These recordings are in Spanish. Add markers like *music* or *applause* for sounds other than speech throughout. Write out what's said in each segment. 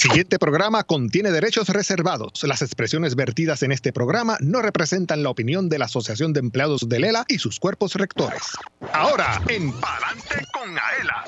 siguiente programa contiene derechos reservados. Las expresiones vertidas en este programa no representan la opinión de la Asociación de Empleados de Lela y sus cuerpos rectores. Ahora, en Palante con Aela.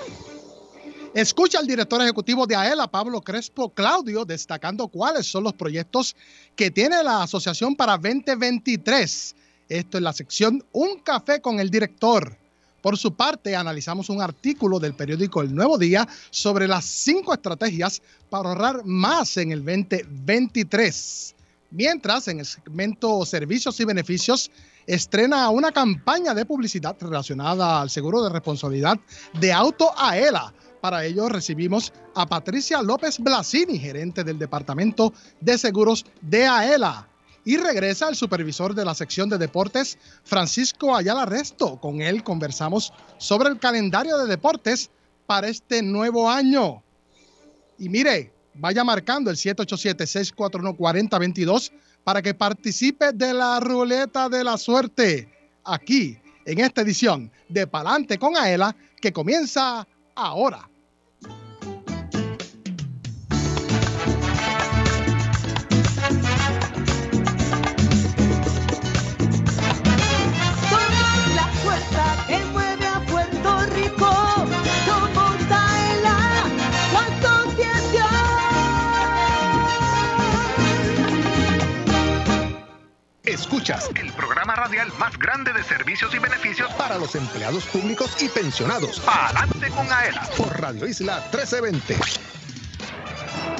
Escucha al director ejecutivo de AELA, Pablo Crespo Claudio, destacando cuáles son los proyectos que tiene la asociación para 2023. Esto es la sección Un café con el director. Por su parte, analizamos un artículo del periódico El Nuevo Día sobre las cinco estrategias para ahorrar más en el 2023. Mientras, en el segmento Servicios y Beneficios, estrena una campaña de publicidad relacionada al seguro de responsabilidad de auto AELA para ello recibimos a Patricia López Blasini, gerente del Departamento de Seguros de AELA. Y regresa el supervisor de la sección de deportes, Francisco Ayala Resto. Con él conversamos sobre el calendario de deportes para este nuevo año. Y mire, vaya marcando el 787-641-4022 para que participe de la ruleta de la suerte aquí en esta edición de Palante con Aela que comienza ahora. Escuchas el programa radial más grande de servicios y beneficios para los empleados públicos y pensionados. Adelante con AELA por Radio Isla 1320.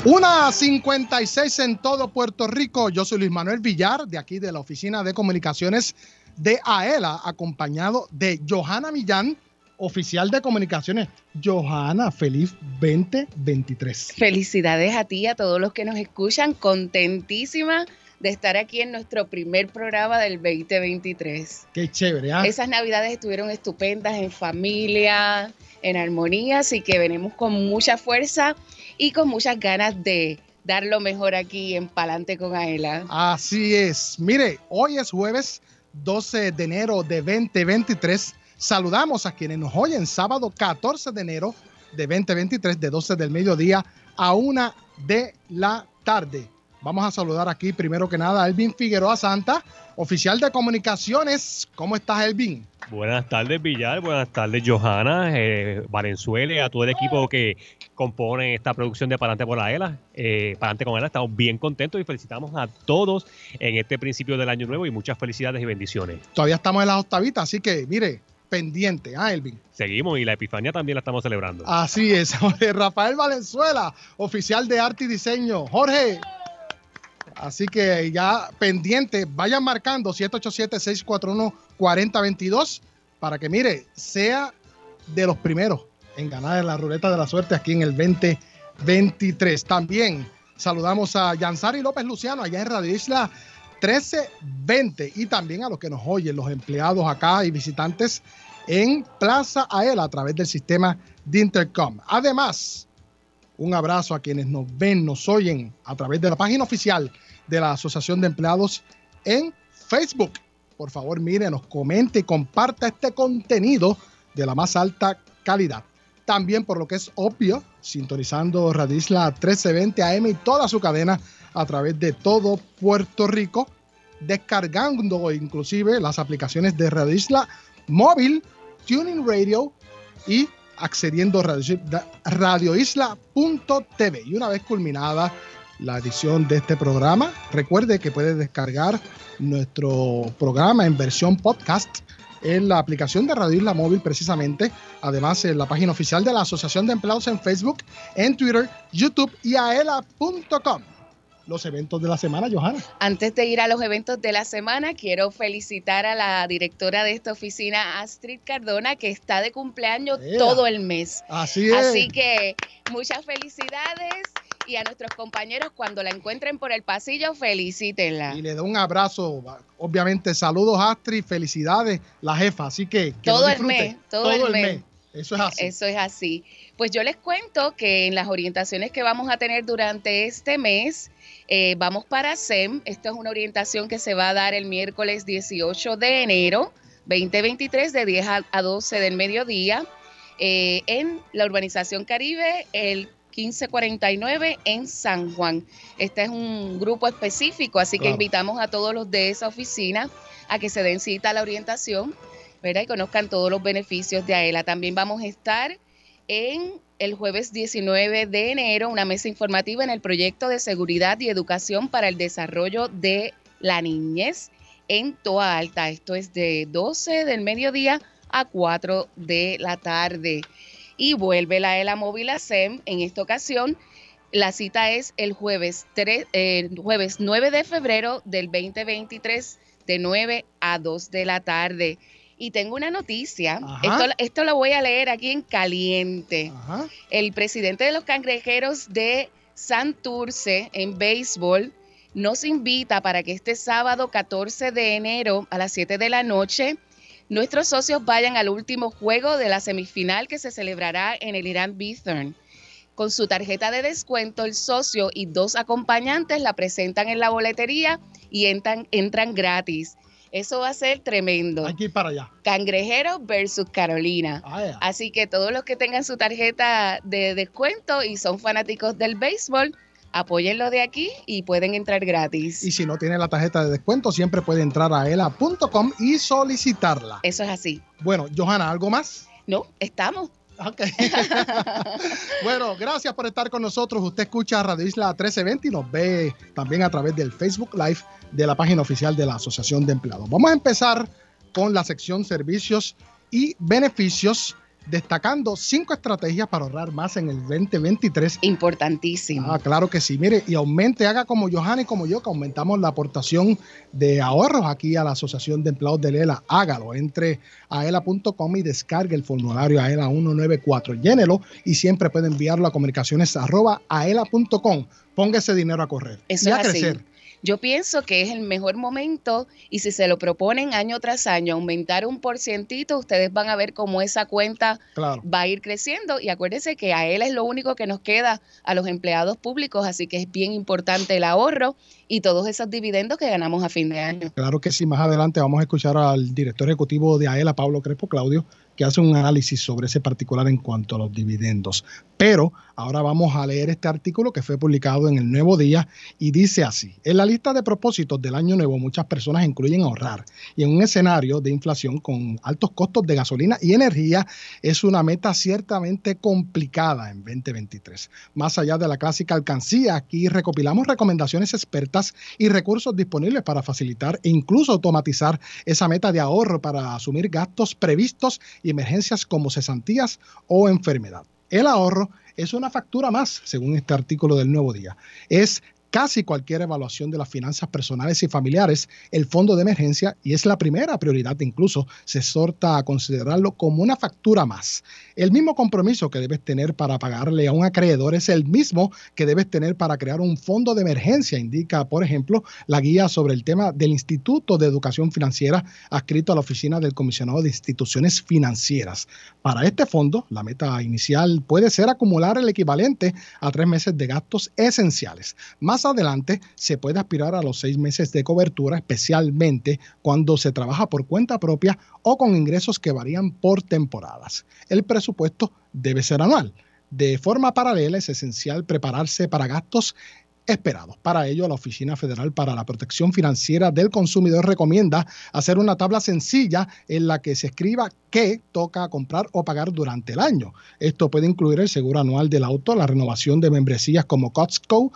Una 56 en todo Puerto Rico. Yo soy Luis Manuel Villar, de aquí de la Oficina de Comunicaciones de AELA, acompañado de Johanna Millán, oficial de comunicaciones. Johanna, feliz 2023. Felicidades a ti y a todos los que nos escuchan. Contentísima de estar aquí en nuestro primer programa del 2023. Qué chévere, ¿ah? Esas navidades estuvieron estupendas en familia, en armonía, así que venimos con mucha fuerza y con muchas ganas de dar lo mejor aquí en Palante con Aela. Así es. Mire, hoy es jueves 12 de enero de 2023. Saludamos a quienes nos oyen sábado 14 de enero de 2023 de 12 del mediodía a 1 de la tarde. Vamos a saludar aquí primero que nada a Elvin Figueroa Santa, oficial de comunicaciones. ¿Cómo estás, Elvin? Buenas tardes, Villar. Buenas tardes, Johanna, eh, Valenzuela, a todo el equipo que compone esta producción de Parante por la ELA. Eh, Parante con ELA, estamos bien contentos y felicitamos a todos en este principio del año nuevo y muchas felicidades y bendiciones. Todavía estamos en las octavitas, así que mire, pendiente, ¿ah, Elvin? Seguimos y la Epifanía también la estamos celebrando. Así es, *laughs* Rafael Valenzuela, oficial de arte y diseño. Jorge. Así que ya pendiente, vayan marcando 787-641-4022 para que, mire, sea de los primeros en ganar en la ruleta de la suerte aquí en el 2023. También saludamos a Yansari López Luciano allá en Radio Isla 1320 y también a los que nos oyen, los empleados acá y visitantes en Plaza Aela a través del sistema de Intercom. Además, un abrazo a quienes nos ven, nos oyen a través de la página oficial de la Asociación de Empleados en Facebook. Por favor, mire, nos comente y comparta este contenido de la más alta calidad. También, por lo que es obvio, sintonizando Radio Isla 1320 AM y toda su cadena a través de todo Puerto Rico, descargando inclusive las aplicaciones de Radio Isla móvil, Tuning Radio y accediendo a radioisla.tv. Y una vez culminada la edición de este programa, recuerde que puede descargar nuestro programa en versión podcast en la aplicación de Radio Isla Móvil precisamente, además en la página oficial de la Asociación de Empleados en Facebook, en Twitter, YouTube y aela.com los eventos de la semana, Johanna. Antes de ir a los eventos de la semana, quiero felicitar a la directora de esta oficina, Astrid Cardona, que está de cumpleaños todo el mes. Así es. Así que muchas felicidades y a nuestros compañeros cuando la encuentren por el pasillo, felicítenla. Y le doy un abrazo, obviamente saludos Astrid, felicidades, la jefa, así que... todo el mes, todo, el mes. Eso es así. Eso es así. Pues yo les cuento que en las orientaciones que vamos a tener durante este mes, eh, vamos para SEM. Esto es una orientación que se va a dar el miércoles 18 de enero 2023 de 10 a 12 del mediodía eh, en la urbanización Caribe, el 1549 en San Juan. Este es un grupo específico, así que invitamos a todos los de esa oficina a que se den cita a la orientación, ¿verdad? Y conozcan todos los beneficios de AELA. También vamos a estar en el jueves 19 de enero una mesa informativa en el proyecto de seguridad y educación para el desarrollo de la niñez en Toa Alta. Esto es de 12 del mediodía a 4 de la tarde. Y vuelve la ELA Móvil a SEM. En esta ocasión, la cita es el jueves, 3, eh, jueves 9 de febrero del 2023 de 9 a 2 de la tarde. Y tengo una noticia. Esto, esto lo voy a leer aquí en caliente Ajá. el presidente de los cangrejeros de Santurce en béisbol nos invita para que este sábado 14 de enero a las 7 de la noche nuestros socios vayan al último juego de la semifinal que se celebrará en el Irán Bithorn. Con su tarjeta de descuento, el socio y dos acompañantes la presentan en la boletería y entran, entran gratis. Eso va a ser tremendo. Hay que ir para allá. Cangrejero versus Carolina. Ah. Así que todos los que tengan su tarjeta de descuento y son fanáticos del béisbol, apóyenlo de aquí y pueden entrar gratis. Y si no tiene la tarjeta de descuento, siempre puede entrar a ela.com y solicitarla. Eso es así. Bueno, Johanna, ¿algo más? No, estamos. Ok. *laughs* bueno, gracias por estar con nosotros. Usted escucha Radio Isla 1320 y nos ve también a través del Facebook Live de la página oficial de la Asociación de Empleados. Vamos a empezar con la sección servicios y beneficios, destacando cinco estrategias para ahorrar más en el 2023 Importantísimo. Ah, claro que sí. Mire, y aumente, haga como Johanna y como yo, que aumentamos la aportación de ahorros aquí a la Asociación de Empleados de ELA. Hágalo. Entre a ELA.com y descargue el formulario AELA 194. Llénelo y siempre puede enviarlo a comunicaciones arroba aela.com. Ponga ese dinero a correr Eso y a así. Yo pienso que es el mejor momento y si se lo proponen año tras año, aumentar un porcientito, ustedes van a ver cómo esa cuenta Claro. va a ir creciendo y acuérdense que a él es lo único que nos queda a los empleados públicos, así que es bien importante el ahorro y todos esos dividendos que ganamos a fin de año. Claro que sí, más adelante vamos a escuchar al director ejecutivo de AELA, Pablo Crespo Claudio, que hace un análisis sobre ese particular en cuanto a los dividendos. Pero ahora vamos a leer este artículo que fue publicado en el Nuevo Día y dice así, en la lista de propósitos del año nuevo muchas personas incluyen ahorrar y en un escenario de inflación con altos costos de gasolina y energía es una meta ciertamente complicada en 2023. Más allá de la clásica alcancía, aquí recopilamos recomendaciones expertas y recursos disponibles para facilitar e incluso automatizar esa meta de ahorro para asumir gastos previstos y emergencias como cesantías o enfermedad. El ahorro es una factura más, según este artículo del Nuevo Día. Es casi cualquier evaluación de las finanzas personales y familiares, el fondo de emergencia, y es la primera prioridad, incluso se exhorta a considerarlo como una factura más. El mismo compromiso que debes tener para pagarle a un acreedor es el mismo que debes tener para crear un fondo de emergencia, indica, por ejemplo, la guía sobre el tema del Instituto de Educación Financiera adscrito a la Oficina del Comisionado de Instituciones Financieras. Para este fondo, la meta inicial puede ser acumular el equivalente a tres meses de gastos esenciales. Más adelante se puede aspirar a los seis meses de cobertura, especialmente cuando se trabaja por cuenta propia o con ingresos que varían por temporadas. El presupuesto debe ser anual. De forma paralela es esencial prepararse para gastos esperados. Para ello, la Oficina Federal para la Protección Financiera del Consumidor recomienda hacer una tabla sencilla en la que se escriba qué toca comprar o pagar durante el año. Esto puede incluir el seguro anual del auto, la renovación de membresías como Costco, uh,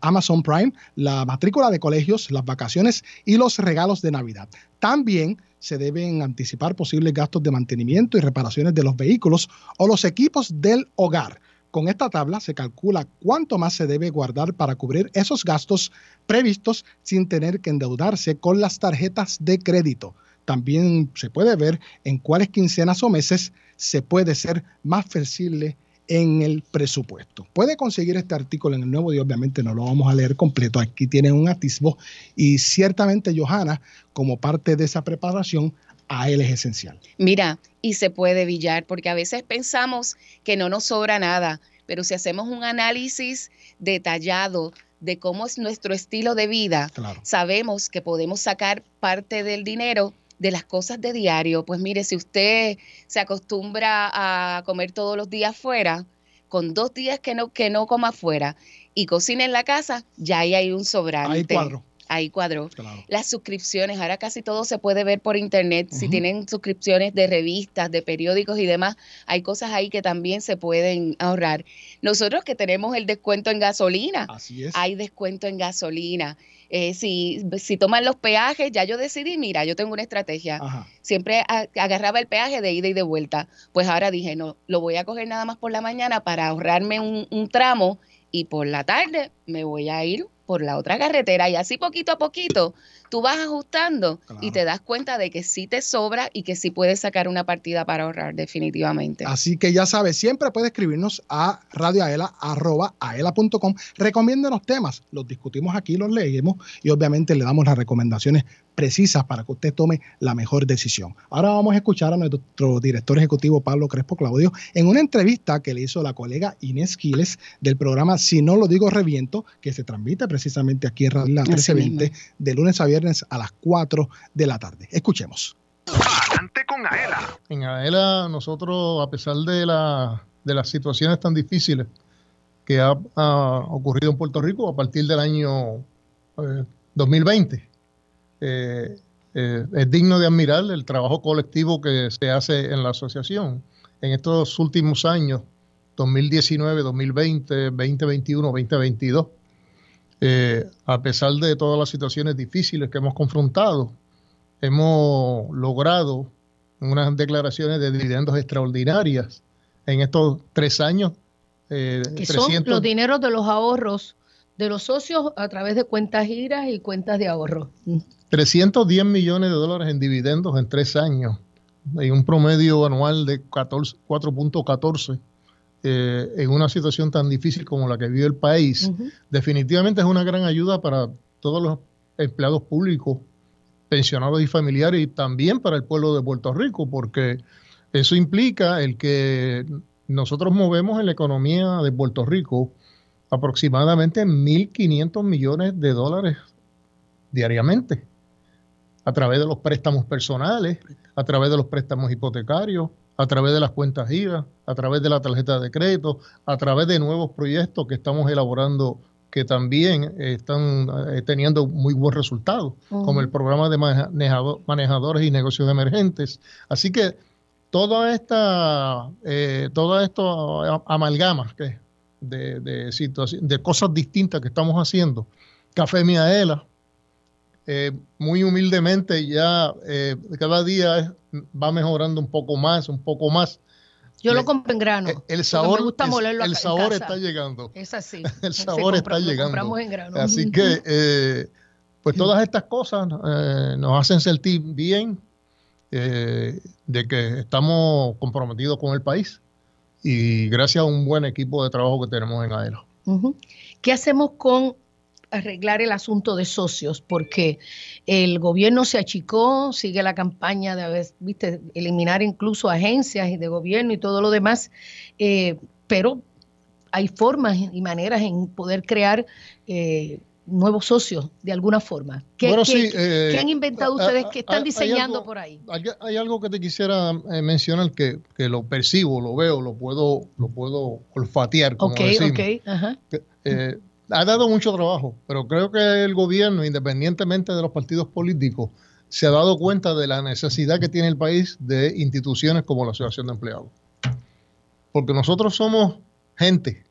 Amazon Prime, la matrícula de colegios, las vacaciones y los regalos de Navidad. También se deben anticipar posibles gastos de mantenimiento y reparaciones de los vehículos o los equipos del hogar. Con esta tabla se calcula cuánto más se debe guardar para cubrir esos gastos previstos sin tener que endeudarse con las tarjetas de crédito. También se puede ver en cuáles quincenas o meses se puede ser más flexible en el presupuesto. Puede conseguir este artículo en el nuevo día, obviamente no lo vamos a leer completo, aquí tiene un atisbo y ciertamente Johanna, como parte de esa preparación, a él es esencial. Mira, y se puede billar, porque a veces pensamos que no nos sobra nada, pero si hacemos un análisis detallado de cómo es nuestro estilo de vida, Claro. sabemos que podemos sacar parte del dinero de las cosas de diario. Pues mire, si usted se acostumbra a comer todos los días fuera, con dos días que no, que no coma afuera y cocina en la casa, ya ahí hay un sobrante. Ahí cuadro. Ahí cuadró. Claro. Las suscripciones, ahora casi todo se puede ver por internet. Si tienen suscripciones de revistas, de periódicos y demás, hay cosas ahí que también se pueden ahorrar. Nosotros que tenemos el descuento en gasolina, Así es. hay descuento en gasolina. Eh, si, si toman los peajes, ya yo decidí, mira, yo tengo una estrategia. Ajá. Siempre agarraba el peaje de ida y de vuelta. Pues ahora dije, no, lo voy a coger nada más por la mañana para ahorrarme un, un tramo y por la tarde me voy a ir por la otra carretera. Y así poquito a poquito tú vas ajustando Claro. y te das cuenta de que sí te sobra y que sí puedes sacar una partida para ahorrar definitivamente. Así que ya sabes, siempre puede escribirnos a radioaela.aela.com. Recomiéndanos temas, los discutimos aquí, los leemos y obviamente le damos las recomendaciones precisas para que usted tome la mejor decisión. Ahora vamos a escuchar a nuestro director ejecutivo Pablo Crespo Claudio en una entrevista que le hizo la colega Inés Quiles del programa Si no lo digo reviento, que se transmite precisamente aquí en Radio Isla Así 1320 mismo. de lunes a viernes a las 4 de la tarde. Escuchemos. Adelante con Aela. En Aela, nosotros, a pesar de, la, de las situaciones tan difíciles que ha, ha ocurrido en Puerto Rico a partir del año eh, 2020, eh, eh, es digno de admirar el trabajo colectivo que se hace en la asociación. En estos últimos años, 2019, 2020, 2021, 2022, eh, a pesar de todas las situaciones difíciles que hemos confrontado, hemos logrado unas declaraciones de dividendos extraordinarias en estos tres años. eh, que son 300 los dineros de los ahorros de los socios a través de cuentas giras y cuentas de ahorro. Mm. 310 millones de dólares en dividendos en tres años y un promedio anual de 14 4.14 eh, en una situación tan difícil como la que vive el país, definitivamente es una gran ayuda para todos los empleados públicos, pensionados y familiares y también para el pueblo de Puerto Rico, porque eso implica el que nosotros movemos en la economía de Puerto Rico aproximadamente 1.500 millones de dólares diariamente a través de los préstamos personales, a través de los préstamos hipotecarios, a través de las cuentas giras, a través de la tarjeta de crédito, a través de nuevos proyectos que estamos elaborando que también están eh, teniendo muy buen resultado, como el programa de manejado- manejadores y negocios emergentes. Así que toda esta, eh, toda esto a- amalgamas que de, de, de cosas distintas que estamos haciendo, Café Miaela, eh, muy humildemente ya eh, cada día va mejorando un poco más, un poco más. Yo lo compro en grano. Eh, el sabor, me gusta el- molerlo el en sabor casa. está llegando. Es así. *laughs* El sabor está compra- llegando. compramos en grano. Así que, eh, pues todas estas cosas eh, nos hacen sentir bien eh, de que estamos comprometidos con el país y gracias a un buen equipo de trabajo que tenemos en AELA. Ujú. ¿Qué hacemos con arreglar el asunto de socios? Porque el gobierno se achicó, sigue la campaña de viste, eliminar incluso agencias y de gobierno y todo lo demás, eh, pero hay formas y maneras en poder crear eh, nuevos socios de alguna forma. ¿Qué, Bueno, qué- sí, eh, qué han inventado ustedes que están diseñando algo- por ahí? Hay, hay algo que te quisiera eh, mencionar que, que lo percibo, lo veo, lo puedo, lo puedo olfatear, como Ok, decimos. ok, ajá. Ha dado mucho trabajo, pero creo que el gobierno, independientemente de los partidos políticos, se ha dado cuenta de la necesidad que tiene el país de instituciones como la Asociación de Empleados. Porque nosotros somos gente,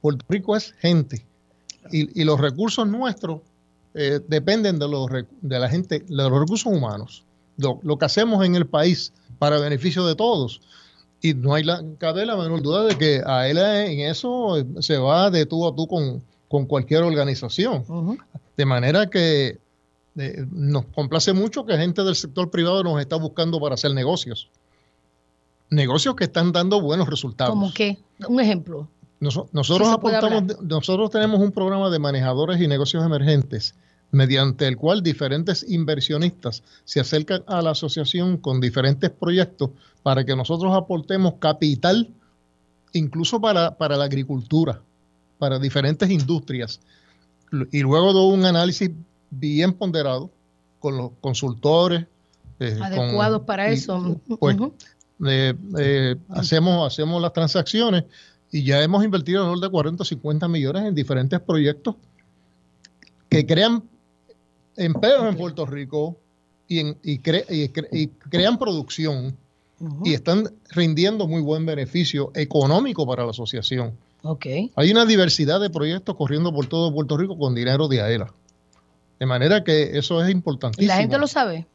Puerto Rico es gente, y, y los recursos nuestros eh, dependen de, los, de la gente, de los recursos humanos, lo, que hacemos en el país para beneficio de todos. Y no hay la, cabe la menor duda de que a él en eso eh, se va de tú a tú con, con cualquier organización. De manera que eh, nos complace mucho que gente del sector privado nos está buscando para hacer negocios. Negocios que están dando buenos resultados. ¿Cómo qué? Un ejemplo. Noso- nosotros Sí apuntamos, nosotros tenemos un programa de manejadores y negocios emergentes mediante el cual diferentes inversionistas se acercan a la asociación con diferentes proyectos para que nosotros aportemos capital incluso para, para la agricultura, para diferentes industrias. Y luego de un análisis bien ponderado con los consultores. eh, con- Adecuados para y, eso. pues, eh, eh, hacemos, hacemos las transacciones y ya hemos invertido alrededor de 40 o 50 millones en diferentes proyectos que crean empleos en Puerto Rico y, en- y cre- y cre- y crean producción y están rindiendo muy buen beneficio económico para la asociación. Ok. Hay una diversidad de proyectos corriendo por todo Puerto Rico con dinero de AELA. De manera que eso es ¿Y importantísimo. la gente lo sabe?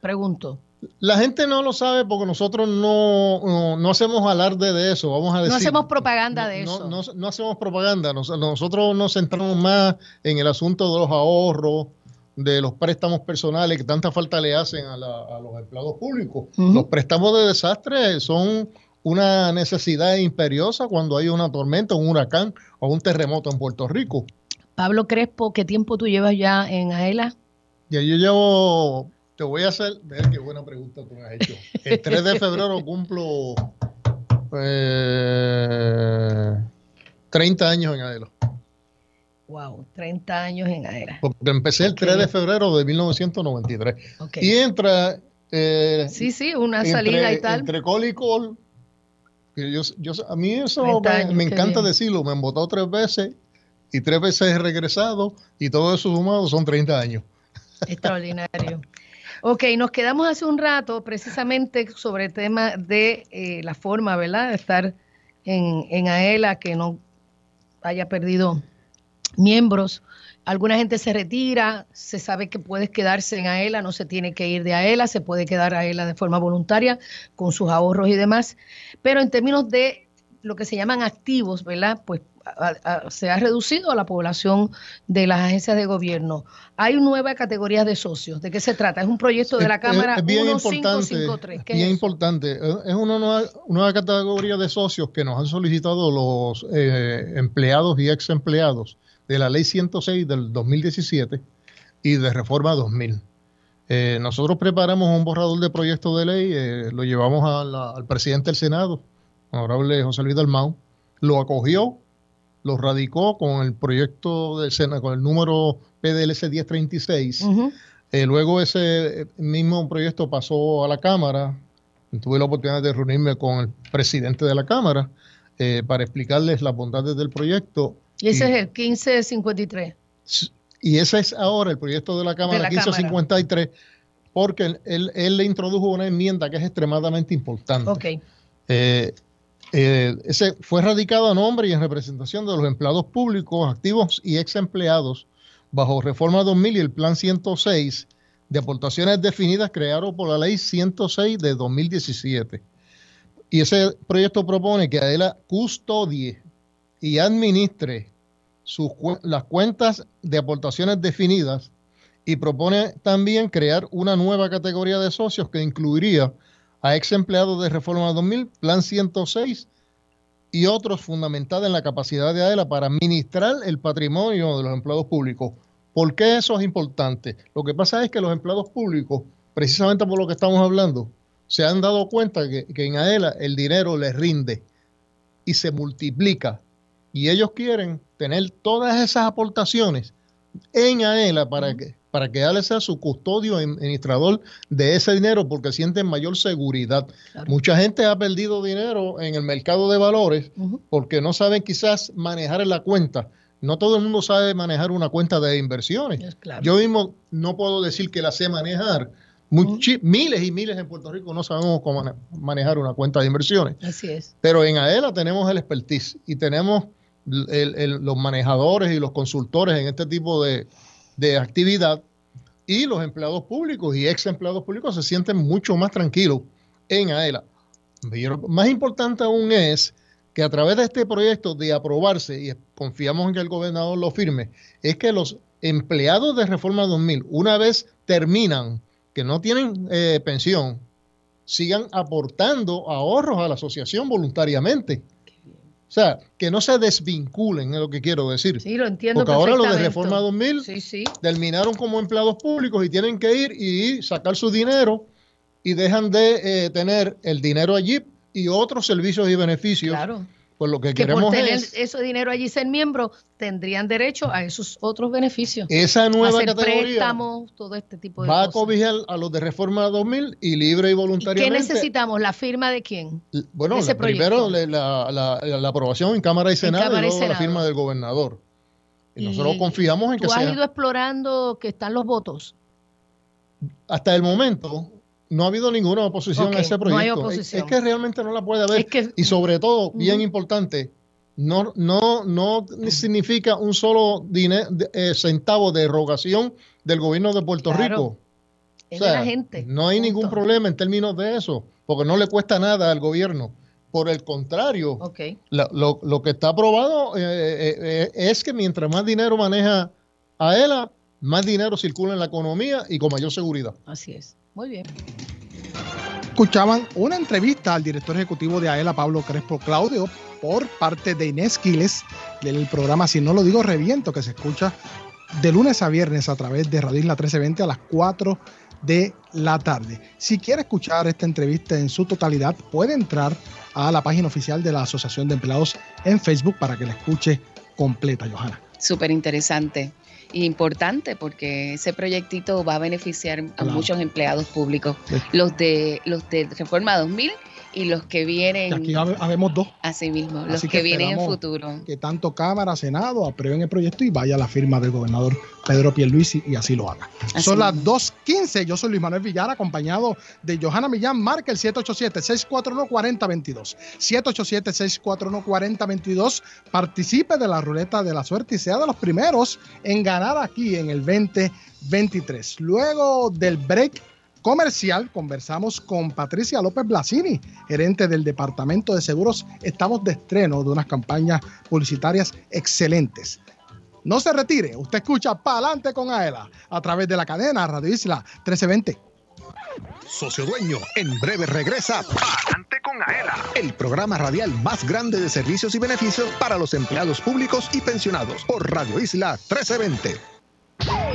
Pregunto. La gente no lo sabe porque nosotros no, no, no hacemos alarde de eso, vamos a decir. No hacemos propaganda de No- eso. No, no hacemos propaganda, nos- nosotros nos centramos más en el asunto de los ahorros, de los préstamos personales que tanta falta le hacen a, la- a los empleados públicos. Los préstamos de desastre son una necesidad imperiosa cuando hay una tormenta, un huracán o un terremoto en Puerto Rico. Pablo Crespo, ¿qué tiempo tú llevas ya en AELA? Ya yo llevo, te voy a hacer, ver qué buena pregunta tú me has hecho. El 3 de febrero *laughs* cumplo eh, 30 años en Adela. Wow, 30 años en AELA. Porque empecé el 3 de febrero de 1993. Ok. Y entra eh, Sí, sí, una entre, salida y tal. entre col yo, yo- a mí eso 30 me, encanta bien. decirlo. Me han votado tres veces y tres veces he regresado y todo eso sumado son 30 años. Extraordinario. Ok, nos quedamos hace un rato precisamente sobre el tema de eh, la forma, ¿verdad? De estar en, en AELA, que no haya perdido miembros. Alguna gente se retira, se sabe que puedes quedarse en AELA, no se tiene que ir de AELA, se puede quedar AELA de forma voluntaria con sus ahorros y demás. Pero en términos de lo que se llaman activos, ¿verdad? Pues a- a- se ha reducido la población de las agencias de gobierno. Hay nueva categoría de socios. ¿De qué se trata? Es un proyecto de la Es- Cámara es bien 1553. importante, ¿Qué bien es eso? importante. Es una nueva, nueva categoría de socios que nos han solicitado los eh, empleados y ex empleados de la Ley 106 del 2017 y de Reforma 2000. Eh, nosotros preparamos un borrador de proyecto de ley, eh, lo llevamos a la- al presidente del Senado, honorable José Luis Dalmau, lo acogió, lo radicó con el proyecto del Senado, con el número PDLC 1036. Ujú. Eh, luego ese mismo proyecto pasó a la Cámara. Tuve la oportunidad de reunirme con el presidente de la Cámara para explicarles las bondades del proyecto. Y ese Y- es el 1553. Y ese es ahora el proyecto de la Cámara De la 1553, porque él, él le introdujo una enmienda que es extremadamente importante. Ok. Eh, eh, ese fue radicado a nombre y en representación de los empleados públicos, activos y ex empleados bajo Reforma 2000 y el Plan 106 de aportaciones definidas creado por la Ley 106 de 2017. Y ese proyecto propone que AELA custodie y administre sus las cuentas de aportaciones definidas y propone también crear una nueva categoría de socios que incluiría a ex empleados de Reforma 2000, Plan 106 y otros fundamentados en la capacidad de AELA para administrar el patrimonio de los empleados públicos. ¿Por qué eso es importante? Lo que pasa es que los empleados públicos, precisamente por lo que estamos hablando, se han dado cuenta que, que en AELA el dinero les rinde y se multiplica. Y ellos quieren tener todas esas aportaciones en AELA para que, para que AELA sea su custodio y administrador de ese dinero porque sienten mayor seguridad. Claro. Mucha gente ha perdido dinero en el mercado de valores porque no saben quizás manejar la cuenta. No todo el mundo sabe manejar una cuenta de inversiones. Claro. Yo mismo no puedo decir que la sé manejar. Muchi- Miles y miles en Puerto Rico no sabemos cómo mane- manejar una cuenta de inversiones. Así es. Pero en AELA tenemos el expertise y tenemos los manejadores y los consultores en este tipo de, de actividad y los empleados públicos y ex empleados públicos se sienten mucho más tranquilos en AELA. Pero más importante aún es que a través de este proyecto de aprobarse, y confiamos en que el gobernador lo firme, es que los empleados de Reforma 2000, una vez terminan, que no tienen eh, pensión, sigan aportando ahorros a la asociación voluntariamente. O sea, que no se desvinculen, es lo que quiero decir. Sí, lo entiendo Porque ahora los de. Reforma 2000 Sí, sí. terminaron como empleados públicos y tienen que ir y sacar su dinero y dejan de eh, tener el dinero allí y otros servicios y beneficios Claro. Pues lo que, que queremos por tener es ese dinero allí ser miembro tendrían derecho a esos otros beneficios. esa nueva Hacer categoría préstamos, todo este tipo de va a cosas. cobijar a los de Reforma 2000 y libre y ¿Y qué voluntariamente. necesitamos? ¿La firma de quién? Bueno, la- primero la, la- la- la aprobación en Cámara y Senado Cámara y y luego la Senado. firma del gobernador. Y, Y nosotros confiamos en que ¿Tú has ido explorando que están los votos? Hasta el momento no ha habido ninguna oposición a ese no proyecto. hay Es- oposición. Es, que realmente no la puede haber. Es que y sobre todo, bien importante, no, no, no significa un solo eh, centavo de erogación del gobierno de Puerto Claro. Rico. es O sea, de la gente. No hay ningún problema en términos de eso, porque no le cuesta nada al gobierno. Por el contrario, la- lo, lo que está aprobado eh, eh, es que mientras más dinero maneja a ELA, más dinero circula en la economía y con mayor seguridad. así es. Muy bien. Escuchaban una entrevista al director ejecutivo de AELA, Pablo Crespo Claudio, por parte de Inés Quiles, del programa Si no lo digo, reviento, que se escucha de lunes a viernes a través de Radio Isla 1320 a las 4 de la tarde. Si quiere escuchar esta entrevista en su totalidad, puede entrar a la página oficial de la Asociación de Empleados en Facebook para que la escuche completa, Johanna. Súper interesante importante porque ese proyectito va a beneficiar a Claro. muchos empleados públicos, los de los de Reforma 2000 y los que vienen aquí habe- habemos dos. así mismo, los Así que, que vienen en futuro. que tanto Cámara, Senado aprueben el proyecto y vaya a la firma del gobernador Pedro Pierluisi y así lo haga. Así Son las mismo. 2.15. Yo soy Luis Manuel Villar, acompañado de Johanna Millán. Marca el 787-641-4022. 787-641-4022. Participe de la ruleta de la suerte y sea de los primeros en ganar aquí en el 2023. Luego del break comercial, conversamos con Patricia López Blasini, gerente del Departamento de Seguros. Estamos de estreno de unas campañas publicitarias excelentes. No se retire, usted escucha Pa'lante con Aela a través de la cadena Radio Isla 1320. Socio Dueño, en breve regresa Pa'lante con Aela, el programa radial más grande de servicios y beneficios para los empleados públicos y pensionados por Radio Isla 1320.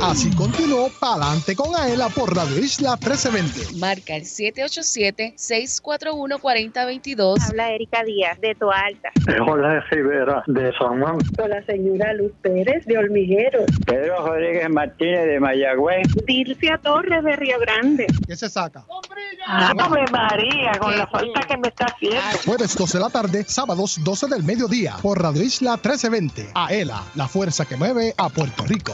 Así continuó Pa'lante con Aela por Radio Isla 1320. Marca el 787-641-4022. Habla Erika Díaz de Toalta. Jorge Rivera de San Juan. Con la señora Luz Pérez de Hormiguero. Pedro Rodríguez Martínez de Mayagüez. Dircia Torres de Río Grande. ¿Qué se saca? ¡Ave María! Con la falta que me está haciendo. Jueves 12 de la tarde, sábados 12 del mediodía por Radio Isla 1320. Aela, la fuerza que mueve a Puerto Rico.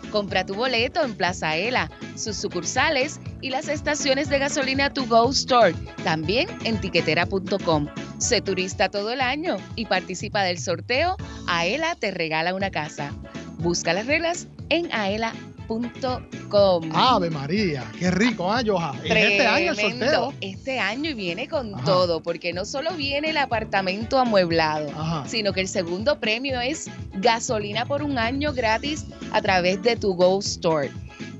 Compra tu boleto en Plaza Aela, sus sucursales y las estaciones de gasolina To Go Store, también en tiquetera.com. Sé turista todo el año y participa del sorteo Aela te regala una casa. Busca las reglas en aela.com. Ave María, qué rico, ¿ah, Joja? En este año el sorteo. Este año y viene con Ajá. todo, porque no solo viene el apartamento amueblado, Ajá. sino que el segundo premio es gasolina por un año gratis a través de tu Go Store.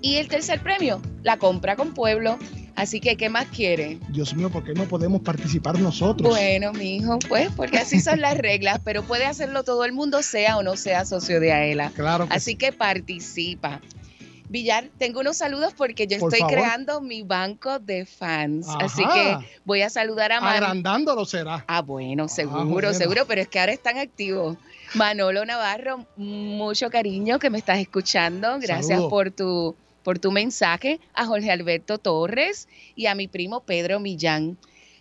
Y el tercer premio, la compra con pueblo. Así que, ¿qué más quiere? Dios mío, ¿por qué no podemos participar nosotros? Bueno, mijo, pues porque así son las reglas, pero puede hacerlo todo el mundo, sea o no sea socio de AELA. Claro que Así que participa. Villar, tengo unos saludos porque yo Por estoy favor. creando mi banco de fans. Así que voy a saludar a Manu. Agrandándolo será. Ah, bueno, seguro, bueno. seguro, pero es que ahora están activos. Manolo Navarro, mucho cariño que me estás escuchando. Gracias por tu, por tu mensaje. A Jorge Alberto Torres y a mi primo Pedro Millán,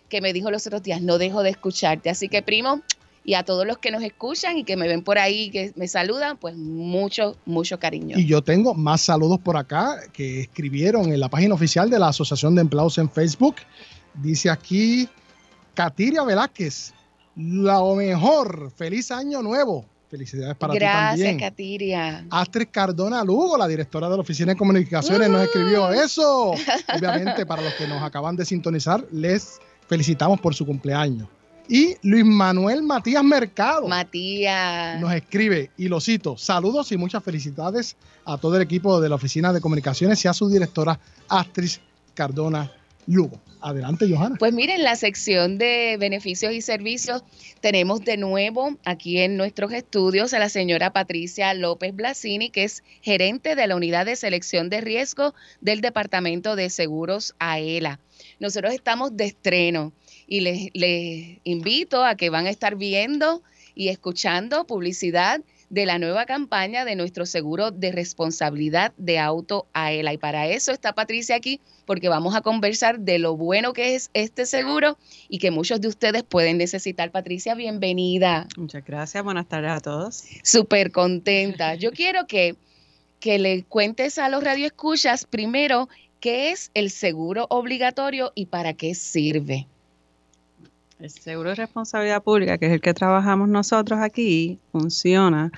que me dijo los otros días, no dejo de escucharte. Así que, primo, y a todos los que nos escuchan y que me ven por ahí, que me saludan, pues mucho, mucho cariño. Y yo tengo más saludos por acá que escribieron en la página oficial de la Asociación de Empleados en Facebook. Dice aquí Katiria Velázquez, lo mejor, feliz año nuevo. Felicidades para ti Gracias, también. Katiria. Astrid Cardona Lugo, la directora de la Oficina de Comunicaciones, nos escribió eso. Obviamente, para los que nos acaban de sintonizar, les felicitamos por su cumpleaños. Y Luis Manuel Matías Mercado Matías. nos escribe, y lo cito, saludos y muchas felicidades a todo el equipo de la Oficina de Comunicaciones y a su directora Astrid Cardona Lugo. Adelante, Johanna. Pues miren, la sección de beneficios y servicios tenemos de nuevo aquí en nuestros estudios a la señora Patricia López Blasini, que es gerente de la unidad de selección de riesgo del Departamento de Seguros AELA. Nosotros estamos de estreno y les, les invito a que van a estar viendo y escuchando publicidad de la nueva campaña de nuestro seguro de responsabilidad de auto AELA. Y para eso está Patricia aquí, porque vamos a conversar de lo bueno que es este seguro y que muchos de ustedes pueden necesitar. Patricia, bienvenida. Muchas gracias, buenas tardes a todos. Súper contenta. Yo *laughs* quiero que, que le cuentes a los radioescuchas primero qué es el seguro obligatorio y para qué sirve. El seguro de responsabilidad pública, que es el que trabajamos nosotros aquí, funciona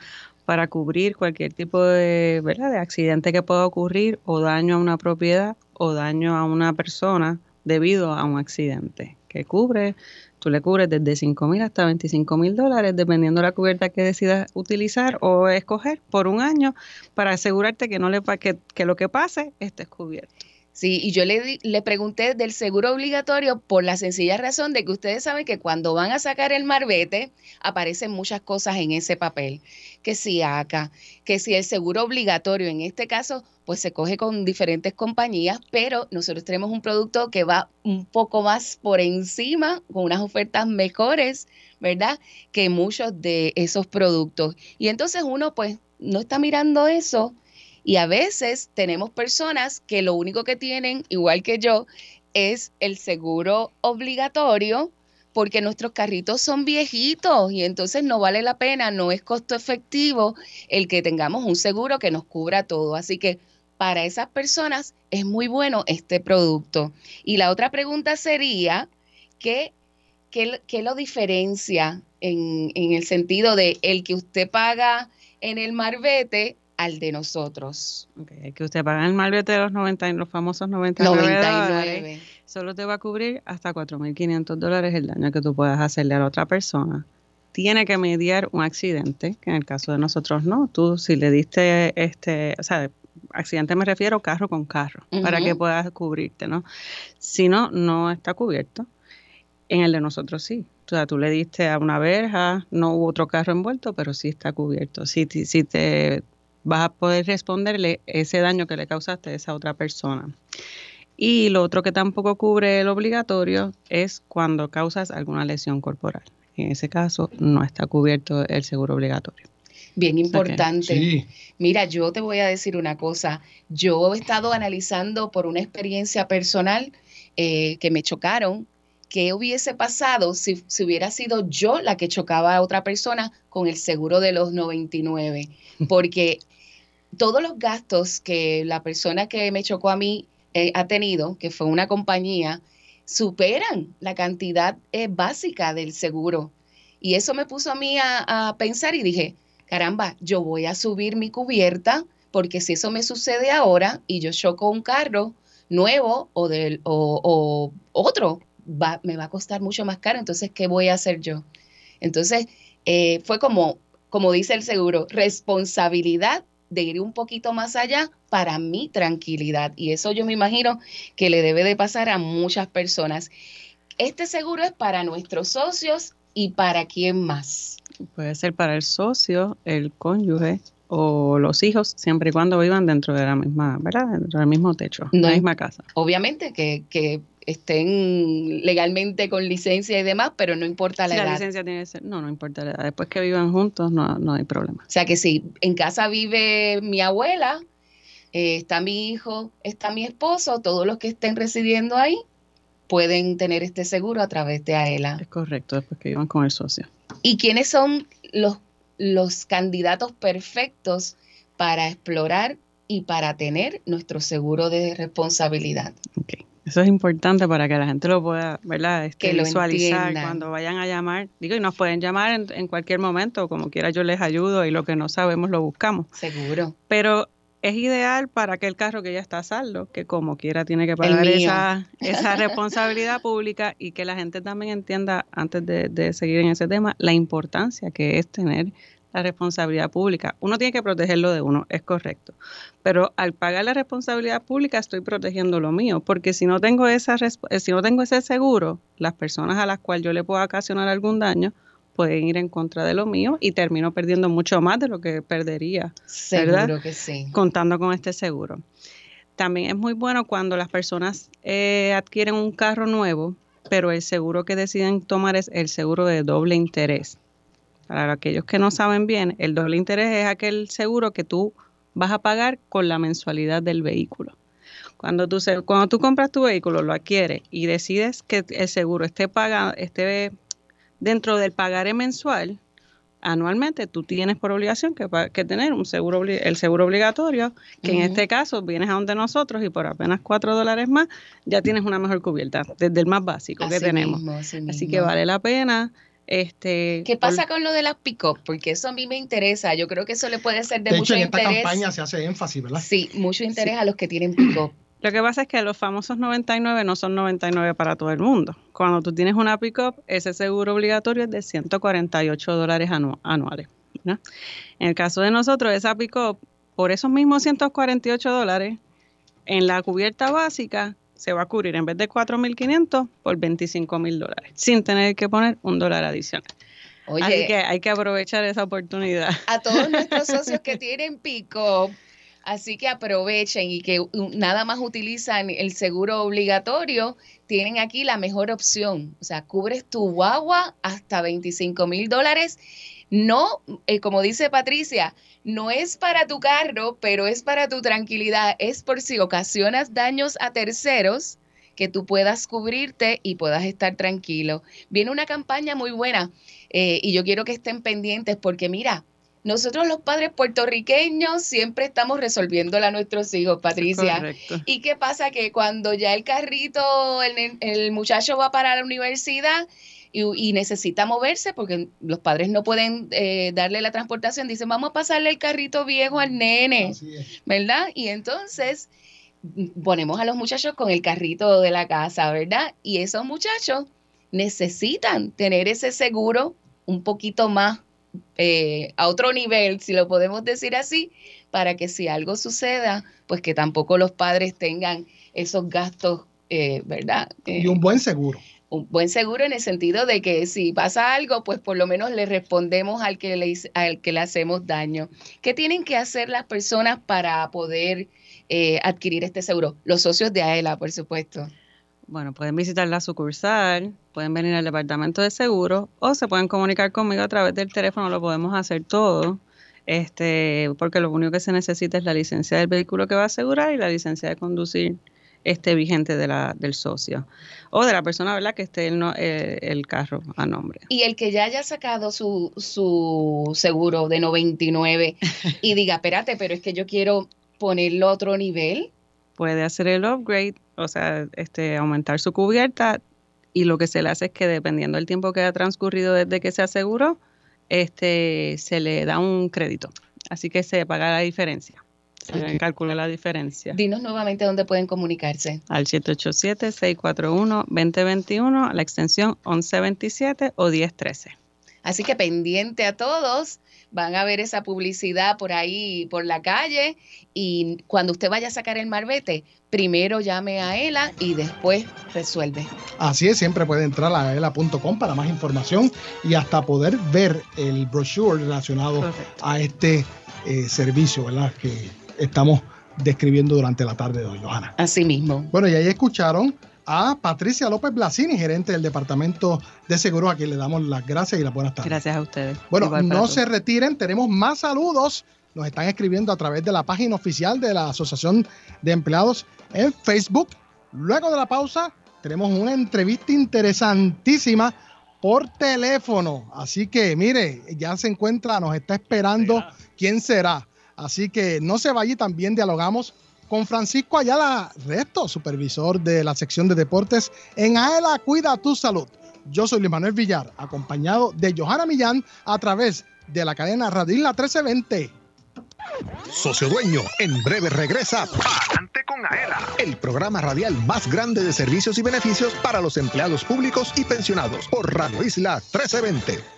para cubrir cualquier tipo de, ¿verdad? de accidente que pueda ocurrir o daño a una propiedad o daño a una persona debido a un accidente, que cubre, tú le cubres desde 5 mil hasta 25 mil dólares, dependiendo de la cubierta que decidas utilizar o escoger por un año para asegurarte que, no le, que, que lo que pase esté cubierto. Sí, y yo le, le pregunté del seguro obligatorio por la sencilla razón de que ustedes saben que cuando van a sacar el marbete aparecen muchas cosas en ese papel, que si ACA, que si el seguro obligatorio en este caso pues se coge con diferentes compañías, pero nosotros tenemos un producto que va un poco más por encima, con unas ofertas mejores, ¿verdad? Que muchos de esos productos. Y entonces uno pues no está mirando eso y a veces tenemos personas que lo único que tienen, igual que yo, es el seguro obligatorio porque nuestros carritos son viejitos y entonces no vale la pena, no es costo efectivo el que tengamos un seguro que nos cubra todo. Así que para esas personas es muy bueno este producto. Y la otra pregunta sería, ¿qué, qué, qué lo diferencia en, en el sentido de el que usted paga en el marbete al de nosotros? Okay, que usted paga el malvete de los 90, y los famosos 99, 99. dólares, solo te va a cubrir hasta 4.500 dólares el daño que tú puedas hacerle a la otra persona. Tiene que mediar un accidente, que en el caso de nosotros no. Tú si le diste, este, o sea, accidente me refiero carro con carro, para que puedas cubrirte, ¿no? Si no, no está cubierto. En el de nosotros sí. O sea, tú le diste a una verja, no hubo otro carro envuelto, pero sí está cubierto. Si, si te vas a poder responderle ese daño que le causaste a esa otra persona. Y lo otro que tampoco cubre el obligatorio es cuando causas alguna lesión corporal. En ese caso no está cubierto el seguro obligatorio. Bien importante. Mira, yo te voy a decir una cosa. Yo he estado analizando por una experiencia personal eh, que me chocaron. ¿Qué hubiese pasado si, si, hubiera sido yo la que chocaba a otra persona con el seguro de los 99? *laughs* Porque todos los gastos que la persona que me chocó a mí eh, ha tenido, que fue una compañía, superan la cantidad eh, básica del seguro. Y eso me puso a mí a, pensar y dije, caramba, yo voy a subir mi cubierta porque si eso me sucede ahora y yo choco un carro nuevo o, del, o, otro, va, me va a costar mucho más caro. Entonces, ¿qué voy a hacer yo? Entonces, eh, fue como, como dice el seguro, responsabilidad de ir un poquito más allá para mi tranquilidad. Y eso yo me imagino que le debe de pasar a muchas personas. Este seguro es para nuestros socios y para quién más. Puede ser para el socio, el cónyuge o los hijos, siempre y cuando vivan dentro de la misma, ¿verdad? Dentro del mismo techo, la misma casa. Obviamente que, que estén legalmente con licencia y demás, pero no importa la edad. La licencia tiene que ser, no, no importa la edad. Después que vivan juntos, no, no hay problema. O sea que si en casa vive mi abuela, eh, está mi hijo, está mi esposo, todos los que estén residiendo ahí pueden tener este seguro a través de AELA. Es correcto, después que vivan con el socio. ¿Y quiénes son los, los candidatos perfectos para explorar y para tener nuestro seguro de responsabilidad? Okay. Eso es importante para que la gente lo pueda, ¿verdad? Este, visualizar cuando vayan a llamar. Digo, y nos pueden llamar en, cualquier momento, como quiera yo les ayudo y lo que no sabemos lo buscamos. Seguro. Pero es ideal para aquel carro que ya está a saldo, que como quiera tiene que pagar esa, esa *laughs* responsabilidad pública y que la gente también entienda, antes de, de seguir en ese tema, la importancia que es tener la responsabilidad pública. Uno tiene que protegerlo de uno, es correcto. Pero al pagar la responsabilidad pública estoy protegiendo lo mío, porque si no tengo esa eh, si no tengo ese seguro, las personas a las cuales yo le puedo ocasionar algún daño pueden ir en contra de lo mío y termino perdiendo mucho más de lo que perdería. Seguro que sí. Contando con este seguro. También es muy bueno cuando las personas eh, adquieren un carro nuevo, pero el seguro que deciden tomar es el seguro de doble interés. Para aquellos que no saben bien, el doble interés es aquel seguro que tú vas a pagar con la mensualidad del vehículo. Cuando tú, cuando tú compras tu vehículo, lo adquieres y decides que el seguro esté, pagado, esté dentro del pagaré mensual, anualmente tú tienes por obligación que, que tener un seguro el seguro obligatorio, que en este caso vienes a donde nosotros y por apenas cuatro dólares más ya tienes una mejor cubierta, desde el más básico que tenemos. así que vale la pena este, ¿Qué pasa con lo de las pick-up? Porque eso a mí me interesa. Yo creo que eso le puede ser de, de mucho hecho, en esta campaña se hace énfasis, ¿verdad? Sí, mucho interés a los que tienen pick-up. Lo que pasa es que los famosos 99 no son 99 para todo el mundo. Cuando tú tienes una pick-up, ese seguro obligatorio es de 148 dólares anuales. En el caso de nosotros, esa pick-up, por esos mismos 148 dólares, en la cubierta básica se va a cubrir en vez de 4.500 por 25.000 dólares, sin tener que poner un dólar adicional. Así que hay que aprovechar esa oportunidad. A todos nuestros *laughs* socios que tienen pico, así que aprovechen y que nada más utilizan el seguro obligatorio, tienen aquí la mejor opción. O sea, cubres tu guagua hasta 25 mil dólares. No, eh, como dice Patricia, no es para tu carro, pero es para tu tranquilidad. Es por si ocasionas daños a terceros que tú puedas cubrirte y puedas estar tranquilo. Viene una campaña muy buena eh, y yo quiero que estén pendientes porque mira, nosotros los padres puertorriqueños siempre estamos resolviéndola a nuestros hijos, Patricia. ¿Y qué pasa? Que cuando ya el carrito, el, el muchacho va para la universidad, y, necesita moverse porque los padres no pueden eh, darle la transportación. Dicen, vamos a pasarle el carrito viejo al nene, ¿verdad? Y entonces ponemos a los muchachos con el carrito de la casa, ¿verdad? Y esos muchachos necesitan tener ese seguro un poquito más eh, a otro nivel, si lo podemos decir así, para que si algo suceda, pues que tampoco los padres tengan esos gastos, eh, ¿verdad? y un buen seguro un buen seguro en el sentido de que si pasa algo, pues por lo menos le respondemos al que le, al que le hacemos daño. ¿Qué tienen que hacer las personas para poder eh, adquirir este seguro? Los socios de AELA, por supuesto. Bueno, pueden visitar la sucursal, pueden venir al departamento de seguro o se pueden comunicar conmigo a través del teléfono, lo podemos hacer todo. Este, porque lo único que se necesita es la licencia del vehículo que va a asegurar y la licencia de conducir este vigente de la, del socio o de la persona ¿verdad? que esté el, eh, el carro a nombre. Y el que ya haya sacado su, su seguro de 99 *laughs* y diga, espérate, pero es que yo quiero ponerlo a otro nivel. Puede hacer el upgrade, o sea, este, aumentar su cubierta y lo que se le hace es que dependiendo del tiempo que ha transcurrido desde que se aseguró, este, se le da un crédito. Así que se paga la diferencia. Se calcula la diferencia. Dinos nuevamente dónde pueden comunicarse. Al 787-641-2021, a la extensión 1127 o 1013. Así que pendiente a todos, van a ver esa publicidad por ahí, por la calle, y cuando usted vaya a sacar el marbete, primero llame a ELA y después resuelve. Así es, siempre puede entrar a ela.com para más información y hasta poder ver el brochure relacionado a este eh, servicio, ¿verdad? Que estamos describiendo durante la tarde de hoy, Johanna. Así mismo. Bueno, y ahí escucharon a Patricia López Blasini, gerente del Departamento de Seguros, a quien le damos las gracias y las buenas tardes. Gracias a ustedes. Bueno, no se retiren, tenemos más saludos. Nos están escribiendo a través de la página oficial de la Asociación de Empleados en Facebook. Luego de la pausa, tenemos una entrevista interesantísima por teléfono. Así que, mire, ya se encuentra, nos está esperando quién será. Así que no se vaya y también dialogamos con Francisco Ayala Resto, supervisor de la sección de deportes en AELA Cuida tu Salud. Yo soy Luis Manuel Villar, acompañado de Johanna Millán a través de la cadena Radio Isla 1320. Socio Dueño, en breve regresa Adelante con Aela, el programa radial más grande de servicios y beneficios para los empleados públicos y pensionados por Radio Isla 1320.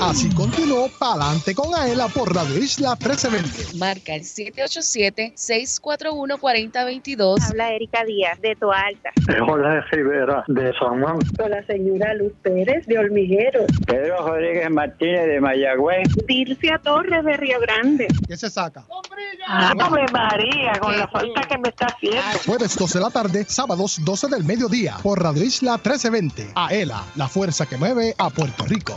Así continuó Palante con Aela por Radio Isla 1320. Marca el 787-641-4022. Habla Erika Díaz de Toalta. Jorge Rivera de San Juan. Con la señora Luz Pérez de Hormigueros. Pedro Rodríguez Martínez de Mayagüez. Dircia Torres de Río Grande. ¿Qué se saca? Ah, María, con la falta que me está haciendo. Jueves 12 de la tarde, sábados 12 del mediodía por Radio Isla 1320. Aela, la fuerza que mueve a Puerto Rico.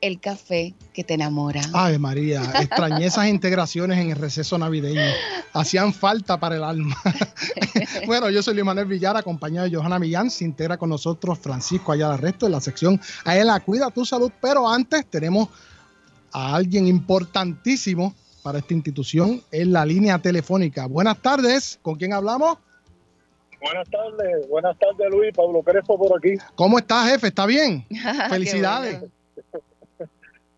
el café que te enamora. Ay, María, extrañé esas integraciones en el receso navideño. Hacían falta para el alma. *laughs* bueno, yo soy Luis Manuel Villar, acompañado de Johanna Millán. Se integra con nosotros Francisco Ayala Resto en la sección Aela, cuida tu salud. Pero antes tenemos a alguien importantísimo para esta institución en la línea telefónica. Buenas tardes, ¿con quién hablamos? Buenas tardes, buenas tardes Luis, Pablo Crespo por aquí. ¿Cómo está, jefe? ¿Está bien? *laughs* Felicidades.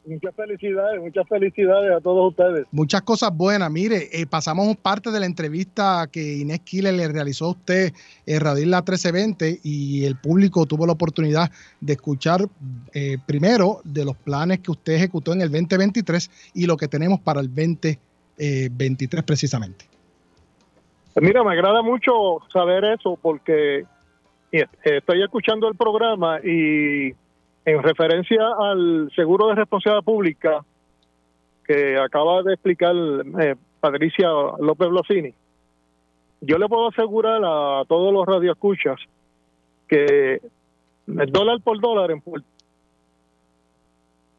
Muchas felicidades, muchas felicidades a todos ustedes. Muchas cosas buenas. Mire, eh, pasamos parte de la entrevista que Inés Killer le realizó a usted en Radio Isla 1320 y el público tuvo la oportunidad de escuchar eh, primero de los planes que usted ejecutó en el 2023 y lo que tenemos para el 2023 precisamente. Pues mira, me agrada mucho saber eso porque eh, estoy escuchando el programa y en referencia al seguro de responsabilidad pública que acaba de explicar eh, Patricia López Blosini, yo le puedo asegurar a todos los radioescuchas que el dólar por dólar en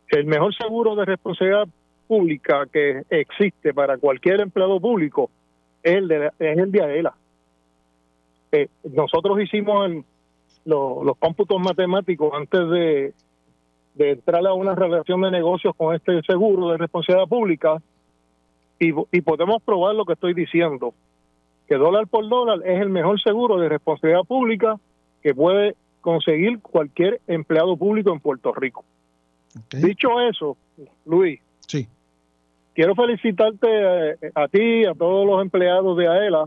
el mejor seguro de responsabilidad pública que existe para cualquier empleado público es el de, es el de AELA. Eh, nosotros hicimos el, lo- los cómputos matemáticos antes de, de entrar a una relación de negocios con este seguro de responsabilidad pública y, y podemos probar lo que estoy diciendo, que dólar por dólar es el mejor seguro de responsabilidad pública que puede conseguir cualquier empleado público en Puerto Rico. Dicho eso, Luis, Sí. quiero felicitarte eh, a ti, a todos los empleados de AELA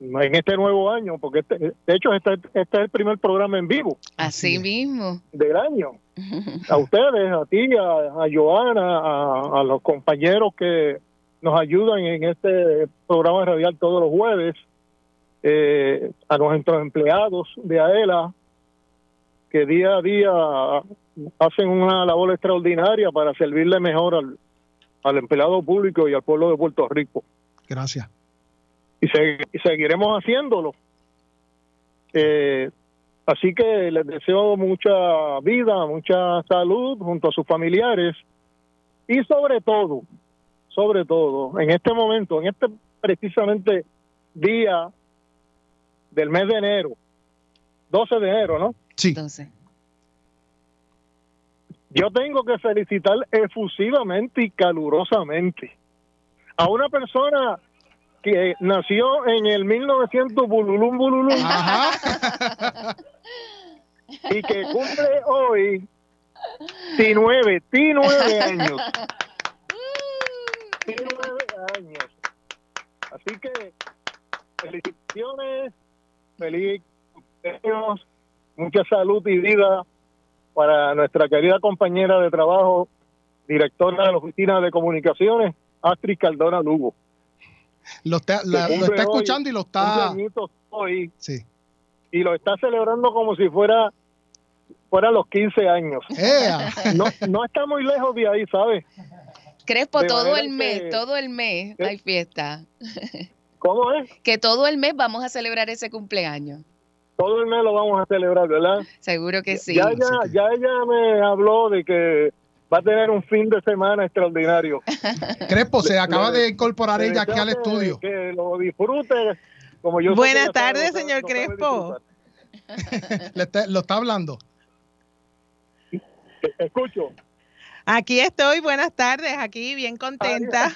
en este nuevo año, porque este- de hecho este, este es el primer programa en vivo Así mismo. del año. *laughs* A ustedes, a ti, a, a Joana, a, a los compañeros que nos ayudan en este programa radial todos los jueves, eh, a nuestros empleados de AELA, que día a día hacen una labor extraordinaria para servirle mejor al, al empleado público y al pueblo de Puerto Rico Gracias. Y, se- y seguiremos haciéndolo. Eh, así que les deseo mucha vida, mucha salud junto a sus familiares y sobre todo, sobre todo, en este momento, en este precisamente día del mes de enero, 12 de enero, ¿no? Sí. Yo tengo que felicitar efusivamente y calurosamente a una persona que nació en el 1900 bululum bululum *laughs* y que cumple hoy T9, T9 años. T9 años. Así que felicitaciones, feliz cumpleaños, mucha salud y vida para nuestra querida compañera de trabajo, directora de la Oficina de Comunicaciones, Astrid Caldona Lugo. Lo está, la- lo está hoy, escuchando y lo está. hoy Sí. y lo está celebrando como si fuera fuera los 15 años. ¡Ea! No, no está muy lejos de ahí, ¿sabes? Crespo, De todo el mes, que- todo el mes hay fiesta. ¿Cómo es? Que todo el mes vamos a celebrar ese cumpleaños. Todo el mes lo vamos a celebrar, ¿verdad? Seguro que sí. Ya, ella, ya ella me habló de que va a tener un fin de semana extraordinario. *laughs* Crespo, se acaba de incorporar ella aquí al estudio. Que lo disfrute. Como yo Buenas tardes, señor Crespo. *laughs* está- lo está hablando. Escucho. Aquí estoy, buenas tardes, aquí bien contenta. *laughs*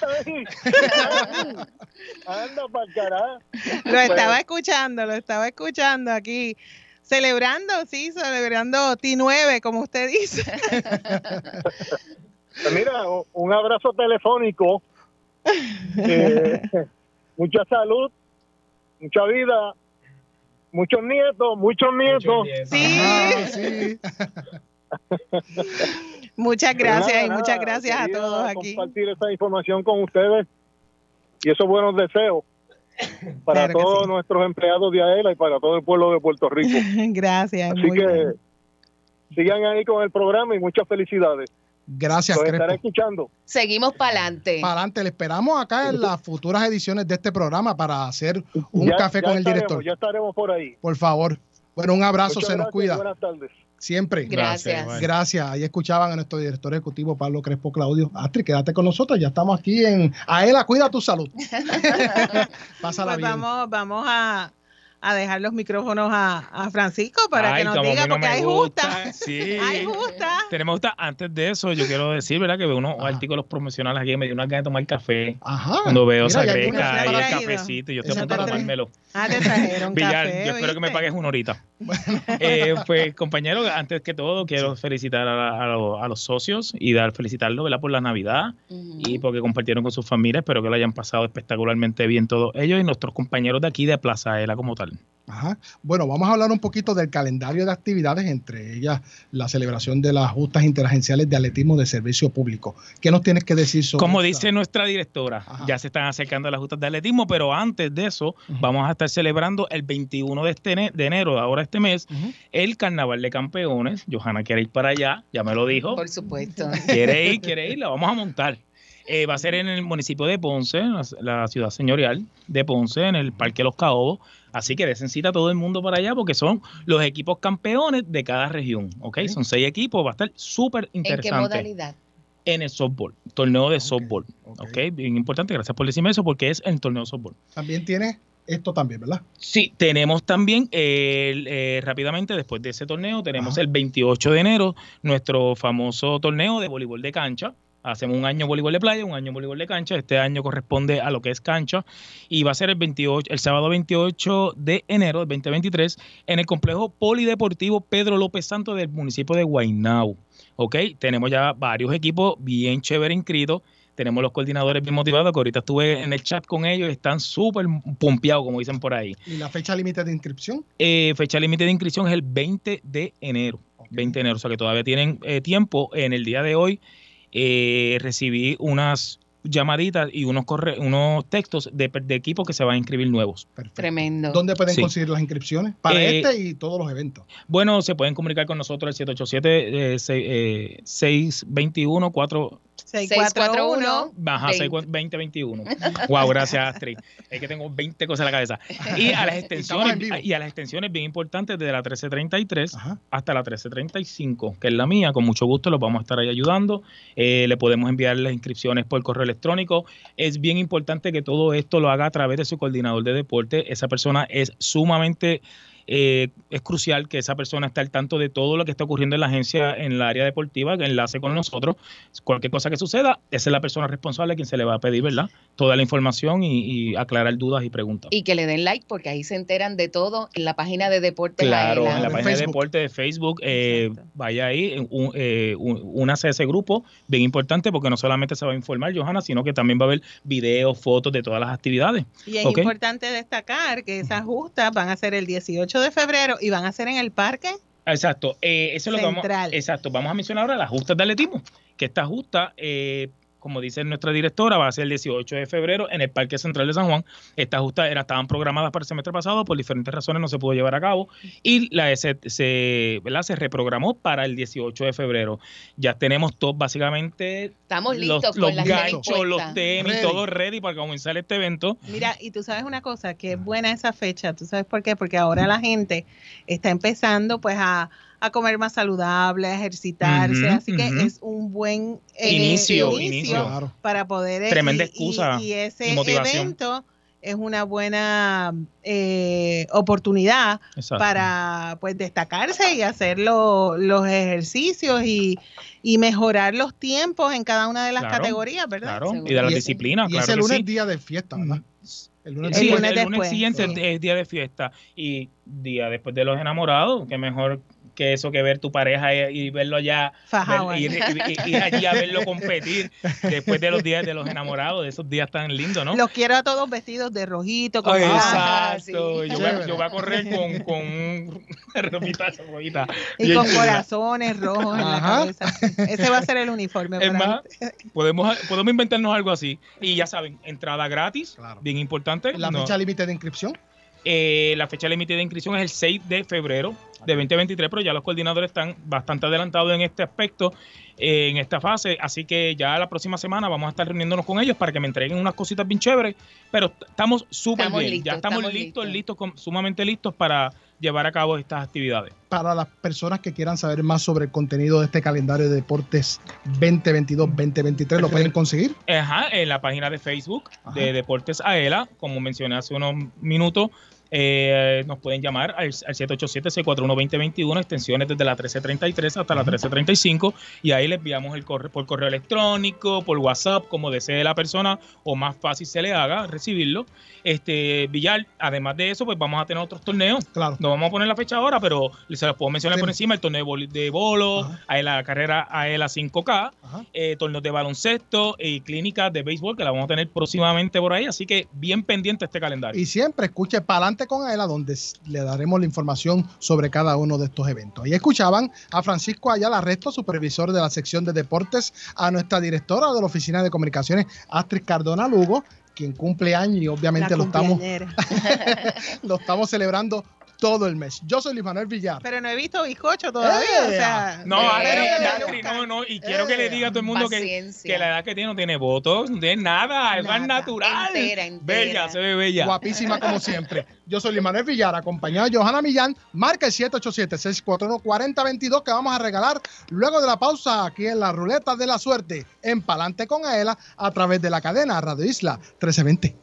Anda para. Lo estaba escuchando, lo estaba escuchando aquí. Celebrando, sí, celebrando T9, como usted dice. Pues *laughs* mira, un abrazo telefónico. Eh, *laughs* mucha salud, mucha vida, muchos nietos, muchos nietos. Sí. Sí. *laughs* Muchas gracias nada, y muchas gracias a todos aquí. Compartir esta información con ustedes y esos buenos deseos *laughs* para Claro todos sí. nuestros empleados de AELA y para todo el pueblo de Puerto Rico. *laughs* Gracias. Así muy que bien. sigan ahí con el programa y muchas felicidades. Gracias, Los estaré escuchando. Seguimos para adelante. Para adelante, le esperamos acá en las futuras ediciones de este programa para hacer un Ya- café ya con el director. Ya estaremos por ahí. Por favor. Bueno, un abrazo, Muchas se nos gracias y cuida. Buenas tardes. Siempre. Gracias. Gracias. Ahí escuchaban a nuestro director ejecutivo Pablo Crespo Claudio. Astrid, quédate con nosotros. Ya estamos aquí en Aela, cuida tu salud. *laughs* Pásala Pues bien. vamos, vamos a, a dejar los micrófonos a, a Francisco para Ay, que nos diga, no porque hay gusta, justa. sí. *laughs* Hay justa. Tenemos justa. Antes de eso, yo quiero decir, ¿verdad? Que veo unos artículos promocionales aquí que me dio una ganas de tomar café. Ajá. Cuando veo esa greca y el cafecito, y yo estoy a punto de tomármelo. Ah, te trajeron *laughs* Villar, café, yo espero que me pagues una horita. *laughs* Eh, pues, compañero, antes que todo, quiero felicitar a, la- a lo- a los socios y dar felicitarlos ¿verdad? por la Navidad y porque compartieron con sus familias. Espero que lo hayan pasado espectacularmente bien todos ellos y nuestros compañeros de aquí de Plaza Ela como tal. Ajá. Bueno, vamos a hablar un poquito del calendario de actividades, entre ellas la celebración de las justas interagenciales de atletismo de servicio público. ¿Qué nos tienes que decir sobre Como esta? dice nuestra directora, ya se están acercando las justas de atletismo, pero antes de eso, vamos a estar celebrando el 21 de, este de enero, ahora este mes, el Carnaval de Campeones. Johanna quiere ir para allá, ya me lo dijo. Por supuesto. Quiere ir, quiere ir, la vamos a montar. Eh, va a ser en el municipio de Ponce, en la, la ciudad señorial de Ponce, en el Parque Los Caobos. Así que desen cita a todo el mundo para allá porque son los equipos campeones de cada región. ¿ok? Son seis equipos, va a estar súper ¿En interesante qué modalidad? en el softball, torneo de softball. ¿ok? Bien importante, gracias por decirme eso, porque es el torneo de softball. También tiene esto también, ¿verdad? Sí, tenemos también, el, eh, rápidamente, después de ese torneo, tenemos el 28 de enero, nuestro famoso torneo de voleibol de cancha. Hacemos un año voleibol de playa, un año voleibol de cancha. Este año corresponde a lo que es cancha. Y va a ser el 28, el sábado 28 de enero del 2023 en el complejo polideportivo Pedro López Santos del municipio de Guaynabo. ¿Ok? Tenemos ya varios equipos bien chévere inscritos. Tenemos los coordinadores bien motivados, que ahorita estuve en el chat con ellos, están súper pompeados, como dicen por ahí. ¿Y la fecha límite de inscripción? Eh, fecha límite de inscripción es el 20 de enero. 20 de enero, o sea que todavía tienen eh, tiempo. En el día de hoy eh, recibí unas llamaditas y unos corre unos textos de, de equipos que se van a inscribir nuevos. Tremendo. ¿Dónde pueden Sí. conseguir las inscripciones? Para Eh, este y todos los eventos. Bueno, se pueden comunicar con nosotros al 787 eh, se- eh, 621 4 641 Baja, 2021. Wow, gracias, Astrid. Es que tengo 20 cosas en la cabeza. Y a las extensiones, y a las extensiones bien importantes de la 1333 hasta la 1335, que es la mía. Con mucho gusto los vamos a estar ahí ayudando. Eh, le podemos enviar las inscripciones por correo electrónico. Es bien importante que todo esto lo haga a través de su coordinador de deporte. Esa persona es sumamente eh, es crucial que esa persona esté al tanto de todo lo que está ocurriendo en la agencia, en el área deportiva, que enlace con nosotros. Cualquier cosa que suceda, esa es la persona responsable a quien se le va a pedir, ¿verdad? Toda la información y, y aclarar dudas y preguntas. Y que le den like porque ahí se enteran de todo en la página de Deportes Claro, Aela. en la página de deporte de Facebook, eh, vaya ahí, un- eh, un- únase a ese grupo, bien importante porque no solamente se va a informar, Johanna, sino que también va a haber videos, fotos de todas las actividades. Y es importante destacar que esas justas van a ser el 18 de febrero y van a ser en el parque. Exacto, eh, eso es lo que vamos, Central. exacto, vamos a mencionar ahora las justas de atletismo, que esta justa, eh, como dice nuestra directora, va a ser el 18 de febrero en el Parque Central de San Juan. Estas justas era, estaban programadas para el semestre pasado, por diferentes razones no se pudo llevar a cabo y la se, se, ¿verdad? se reprogramó para el 18 de febrero. Ya tenemos todo, básicamente, Estamos los, listos los con las tenis ganchos, los tenis, Ready. todo ready para comenzar este evento. Mira, y tú sabes una cosa, que es buena esa fecha, ¿tú sabes por qué? Porque ahora la gente está empezando pues a, a comer más saludable, a ejercitarse, Ujú, así que ujú. es un buen eh, Inicio, inicio. Claro. para poder... eh, Tremenda y- excusa Y, y ese y motivación. evento es una buena eh, oportunidad Exacto. para pues destacarse y hacer lo- los ejercicios y, y mejorar los tiempos en cada una de las Claro, categorías, ¿verdad? Claro, y de las Y- disciplinas, Y claro ese que lunes sí. día de fiesta, ¿verdad? El lunes, Sí, el, el lunes después, siguiente sí. es día de fiesta y día después de los enamorados, que mejor que eso que ver tu pareja y, y verlo allá, ver- ir, ir- ir allí a verlo competir después de los días de los enamorados, de esos días tan lindos, ¿no? Los quiero a todos vestidos de rojito, con Ay, exacto. Yo, voy a, yo voy a correr con, con un *laughs* ropita, ropita y con chula. corazones rojos en la cabeza. Ese va a ser el uniforme. Es más, *laughs* podemos, podemos inventarnos algo así. Y ya saben, entrada gratis, bien importante. La no- fecha límite de inscripción. Eh, la fecha límite de inscripción es el 6 de febrero de 2023, pero ya los coordinadores están bastante adelantados en este aspecto, eh, en esta fase. Así que ya la próxima semana vamos a estar reuniéndonos con ellos para que me entreguen unas cositas bien chéveres. Pero estamos súper bien. listos, ya estamos, estamos listos, listos, sumamente listos para llevar a cabo estas actividades. Para las personas que quieran saber más sobre el contenido de este calendario de deportes 2022-2023, ¿lo pueden conseguir? Ajá, en la página de Facebook de Deportes Aela, como mencioné hace unos minutos, eh, nos pueden llamar al, al 787-641-2021, extensiones desde la 1333 hasta la 1335, y ahí les enviamos el correo, por correo electrónico, por WhatsApp, como desee la persona, o más fácil se le haga recibirlo. Este, Villar, además de eso, pues vamos a tener otros torneos. Claro. No vamos a poner la fecha ahora, pero se los puedo mencionar por encima, el torneo de, bolo, a la carrera AELA 5K, eh, torneos de baloncesto y clínicas de béisbol que la vamos a tener próximamente por ahí, así que bien pendiente este calendario. Y siempre escuche Palante con Aela, donde le daremos la información sobre cada uno de estos eventos. Y escuchaban a Francisco Ayala Resto, supervisor de la sección de deportes, a nuestra directora de la Oficina de Comunicaciones, Astrid Cardona Lugo, quien cumple años y obviamente lo estamos, *laughs* lo estamos celebrando todo el mes. Yo soy Luis Manuel Villar. Pero no he visto bizcocho todavía. o sea, No, eh, eh, no, no, y quiero que le diga a todo el mundo que la edad que tiene no tiene votos, no tiene nada, es más natural. Entera, entera. Bella, se ve bella. Guapísima como siempre. Yo soy Luis Manuel Villar, acompañado de Johanna Millán. Marca el 787-641-4022 que vamos a regalar luego de la pausa aquí en la ruleta de la suerte en Palante con Aela a través de la cadena Radio Isla 1320.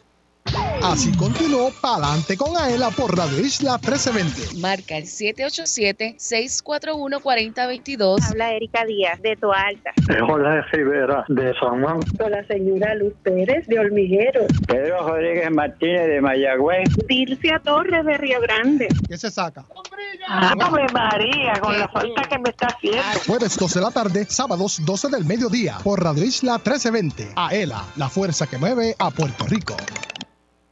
Así continuó Palante con Aela por Radio Isla 1320. Marca el 787-641-4022. Habla Erika Díaz de Toalta. Jorge Rivera de San Juan. Con la señora Luz Pérez de Olmijero. Pedro Rodríguez Martínez de Mayagüez. Dircia Torres de Río Grande. ¿Qué se saca? Ave María, con la falta que me está haciendo. Jueves 12 de la tarde, sábados 12 del mediodía por Radio Isla 1320. Aela, la fuerza que mueve a Puerto Rico.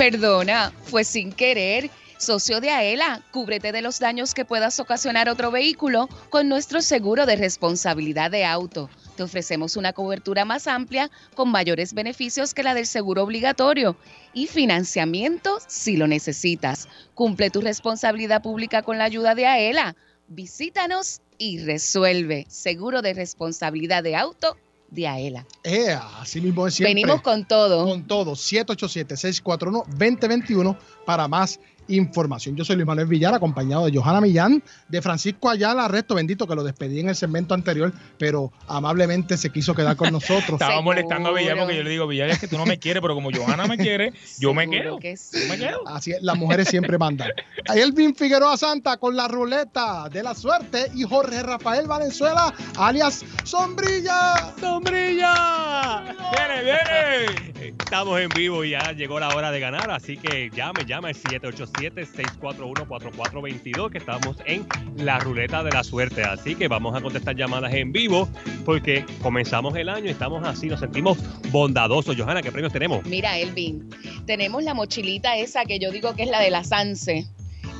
Perdona, fue sin querer. Socio de Aela, cúbrete de los daños que puedas ocasionar otro vehículo con nuestro seguro de responsabilidad de auto. Te ofrecemos una cobertura más amplia con mayores beneficios que la del seguro obligatorio y financiamiento si lo necesitas. Cumple tu responsabilidad pública con la ayuda de Aela. Visítanos y resuelve. Seguro de responsabilidad de auto de Aela. Eh, así mismo es siempre. Venimos con todo. Con todo. 787-641-2021 para más información. Yo soy Luis Manuel Villar, acompañado de Johanna Millán, de Francisco Ayala, resto bendito que lo despedí en el segmento anterior, pero amablemente se quiso quedar con nosotros. *laughs* Estaba molestando a Villar porque yo le digo, Villar, es que tú no me quieres, pero como Johanna me quiere, yo me quedo. que Yo me quedo. Así es, las mujeres siempre mandan. Ahí *laughs* Elvin Figueroa Santa con la ruleta de la suerte y Jorge Rafael Valenzuela, alias Sombrilla. ¡Sombrilla! ¡Viene, viene! Estamos en vivo y ya llegó la hora de ganar, así que llame, llame al 787-641-4422, que estamos en la ruleta de la suerte. Así que vamos a contestar llamadas en vivo, porque comenzamos el año y estamos así, nos sentimos bondadosos. Johanna, ¿qué premios tenemos? Mira, Elvin, tenemos la mochilita esa que yo digo que es la de la Sanse,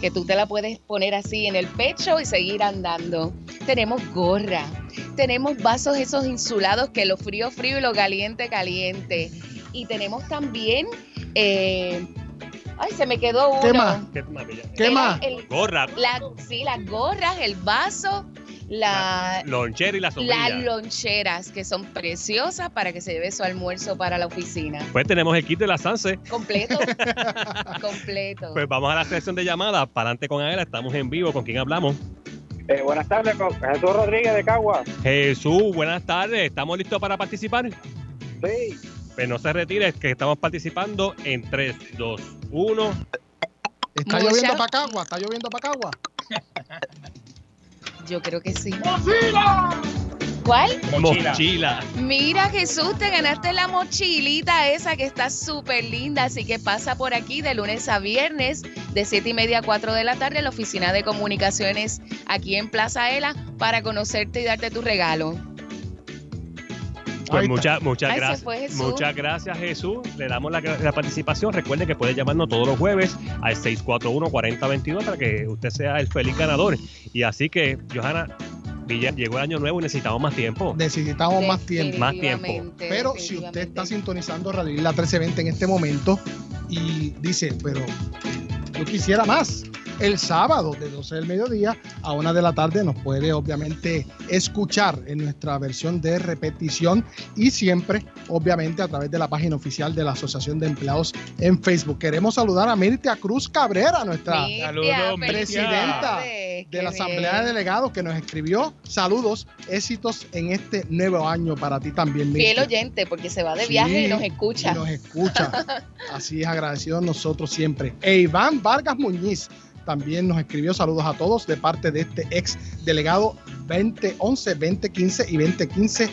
que tú te la puedes poner así en el pecho y seguir andando. Tenemos gorra, tenemos vasos esos insulados que lo frío, frío y lo caliente, caliente. Y tenemos también... eh, Ay, se me quedó uno. ¿Qué más? ¿Qué más, Bella? ¿Qué Era más? el- Gorra, la- sí, las gorras, el vaso, la, lonchera y la sombrilla. las loncheras, que son preciosas para que se lleve su almuerzo para la oficina. Pues tenemos el kit de la Sanse. Completo. *laughs* completo. Pues vamos a la sección de llamadas. Para adelante con Aela, estamos en vivo. ¿Con quién hablamos? Eh, buenas tardes, con Jesús Rodríguez de Cagua. Jesús, buenas tardes. ¿Estamos listos para participar? Sí. Pues no se retire, que estamos participando en 3, 2, 1. Está Mucha- lloviendo para Cagua, está lloviendo para Cagua. *laughs* Yo creo que sí. ¿Cuál? Mochila. Mira, Jesús, te ganaste la mochilita esa que está súper linda. Así que pasa por aquí de lunes a viernes, de 7 y media a 4 de la tarde, en la oficina de comunicaciones aquí en Plaza Ela, para conocerte y darte tu regalo. Pues muchas, muchas gracias. fue Jesús. Muchas gracias, Jesús. Le damos la, la participación. Recuerde que puede llamarnos todos los jueves al 641-4022 para que usted sea el feliz ganador. Y así que, Johanna, llegó el año nuevo y necesitamos más tiempo. Necesitamos más tiempo. Más tiempo. Pero si usted está sintonizando Radio Isla 1320 en este momento y dice, pero yo quisiera más. El sábado de 12 del mediodía a 1 de la tarde nos puede obviamente escuchar en nuestra versión de repetición y siempre obviamente a través de la página oficial de la Asociación de Empleados en Facebook. Queremos saludar a Mirtia Cruz Cabrera, nuestra Mirtia, Saludos, Mirtia. presidenta de la Asamblea bien. de Delegados que nos escribió saludos, éxitos en este nuevo año para ti también, Mirtia. Fiel oyente, porque se va de Sí, viaje y nos escucha. y nos escucha. *laughs* Así es, agradecidos nosotros siempre. E Iván Vargas Muñiz también nos escribió saludos a todos de parte de este ex delegado 2011, 2015 y 2015.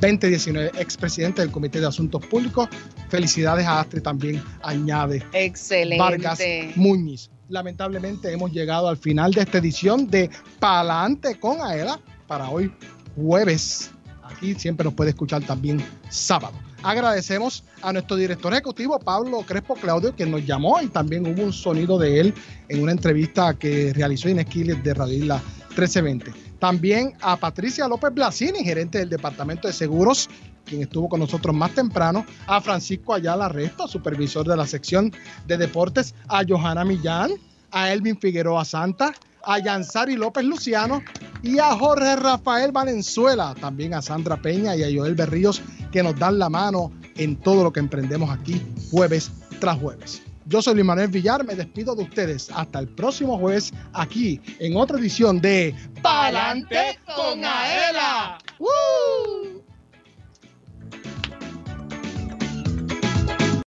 2019, expresidente del Comité de Asuntos Públicos. Felicidades a Astrid también, añade Excelente. Vargas Muñiz. Lamentablemente hemos llegado al final de esta edición de Palante con Aela para hoy jueves. Aquí siempre nos puede escuchar también sábado. Agradecemos a nuestro director ejecutivo Pablo Crespo Claudio que nos llamó y también hubo un sonido de él en una entrevista que realizó Inés Quiles de Radio Isla 1320. También a Patricia López Blasini, gerente del Departamento de Seguros, quien estuvo con nosotros más temprano, a Francisco Ayala Resto, supervisor de la sección de deportes, a Johanna Millán, a Elvin Figueroa Santa, a Yansari López Luciano y a Jorge Rafael Valenzuela, también a Sandra Peña y a Joel Berríos, que nos dan la mano en todo lo que emprendemos aquí jueves tras jueves. Yo soy Luis Manuel Villar, me despido de ustedes hasta el próximo jueves aquí en otra edición de Pa'lante con Aela. ¡Woo!